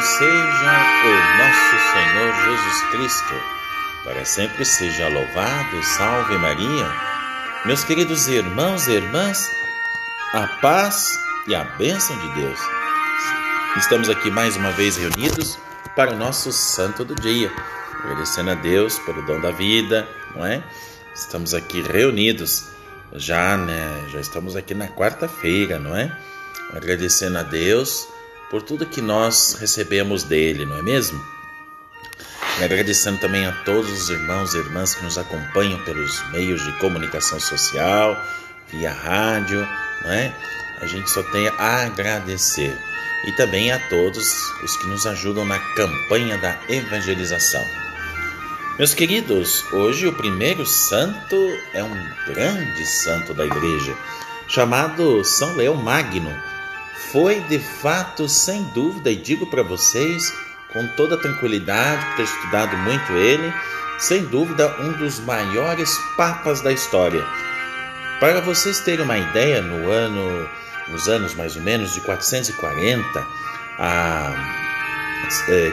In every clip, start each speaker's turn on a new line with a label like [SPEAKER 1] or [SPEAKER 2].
[SPEAKER 1] seja o nosso Senhor Jesus Cristo. Para sempre seja louvado, salve Maria. Meus queridos irmãos e irmãs, a paz e a bênção de Deus. Estamos aqui mais uma vez reunidos para o nosso santo do dia, agradecendo a Deus pelo dom da vida, não é? Estamos aqui reunidos já, né? Já estamos aqui na quarta-feira, não é? Agradecendo a Deus por tudo que nós recebemos dele, não é mesmo? E agradecendo também a todos os irmãos e irmãs que nos acompanham pelos meios de comunicação social, via rádio, não é? A gente só tem a agradecer. E também a todos os que nos ajudam na campanha da evangelização. Meus queridos, hoje o primeiro santo é um grande santo da igreja, chamado São Leão Magno foi de fato, sem dúvida, e digo para vocês com toda tranquilidade, por ter estudado muito ele, sem dúvida, um dos maiores papas da história. Para vocês terem uma ideia, no ano, nos anos mais ou menos de 440 a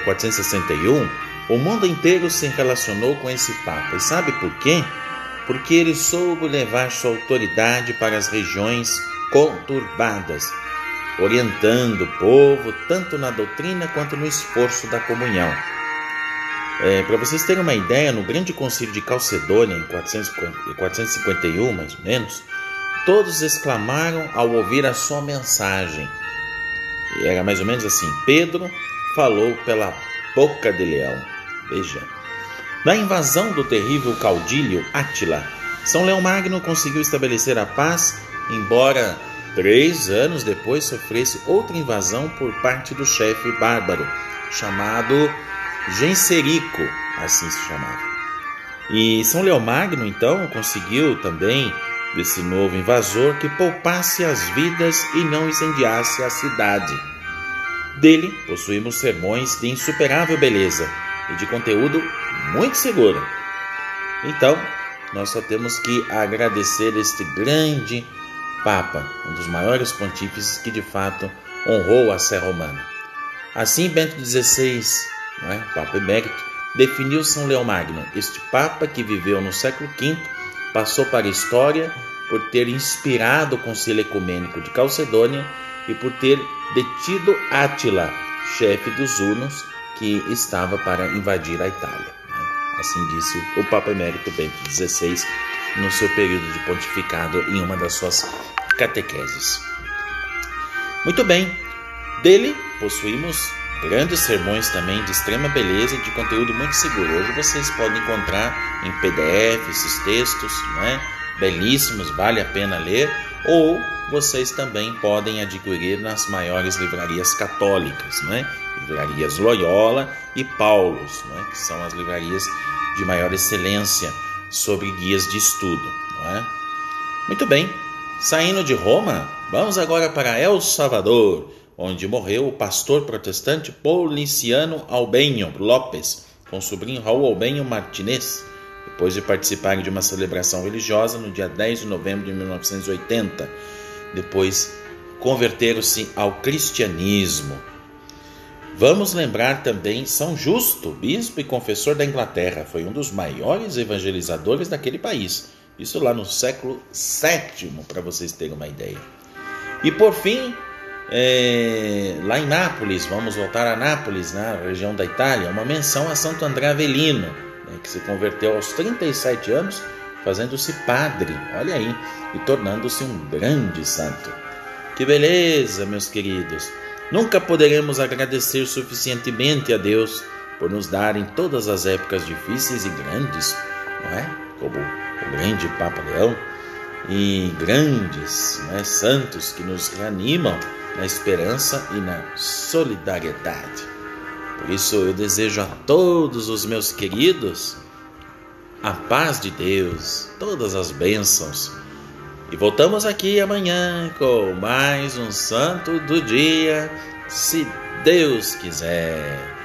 [SPEAKER 1] 461, é, o mundo inteiro se relacionou com esse papa. E sabe por quê? Porque ele soube levar sua autoridade para as regiões conturbadas orientando o povo tanto na doutrina quanto no esforço da comunhão. É, Para vocês terem uma ideia, no grande concílio de Calcedônia, em 451 mais ou menos, todos exclamaram ao ouvir a sua mensagem. E era mais ou menos assim: Pedro falou pela boca de leão. Veja. Na invasão do terrível caudilho Átila, São Leão Magno conseguiu estabelecer a paz, embora Três anos depois sofresse outra invasão por parte do chefe bárbaro, chamado Genserico, assim se chamava. E São Leomagno, então, conseguiu também, desse novo invasor, que poupasse as vidas e não incendiasse a cidade. Dele possuímos sermões de insuperável beleza e de conteúdo muito seguro. Então, nós só temos que agradecer este grande Papa, um dos maiores pontífices que de fato honrou a Sé Romana. Assim, Bento XVI, não é? Papa emérito, definiu São Leão Magno, este Papa que viveu no século V, passou para a história por ter inspirado o Concílio Ecumênico de Calcedônia e por ter detido Átila, chefe dos Hunos, que estava para invadir a Itália. Assim disse o Papa Emérito Bento XVI no seu período de pontificado em uma das suas catequeses. Muito bem, dele possuímos grandes sermões também de extrema beleza e de conteúdo muito seguro. Hoje vocês podem encontrar em PDF esses textos, não é? belíssimos, vale a pena ler, ou vocês também podem adquirir nas maiores livrarias católicas, não é? livrarias Loyola e Paulos, não é? que são as livrarias de maior excelência sobre guias de estudo. É? Muito bem, saindo de Roma, vamos agora para El Salvador, onde morreu o pastor protestante Pauliciano Albenho Lopes, com o sobrinho Raul Albenho Martinez, depois de participarem de uma celebração religiosa no dia 10 de novembro de 1980. Depois converteram-se ao cristianismo. Vamos lembrar também São Justo, bispo e confessor da Inglaterra, foi um dos maiores evangelizadores daquele país. Isso lá no século VII, para vocês terem uma ideia. E por fim, é, lá em Nápoles, vamos voltar a Nápoles, na região da Itália, uma menção a Santo André Avelino, né, que se converteu aos 37 anos, fazendo-se padre, olha aí, e tornando-se um grande santo. Que beleza, meus queridos! Nunca poderemos agradecer suficientemente a Deus por nos dar em todas as épocas difíceis e grandes, não é? Como o grande Papa Leão e grandes é? santos que nos reanimam na esperança e na solidariedade. Por isso eu desejo a todos os meus queridos a paz de Deus, todas as bênçãos e voltamos aqui amanhã com mais um Santo do Dia, se Deus quiser.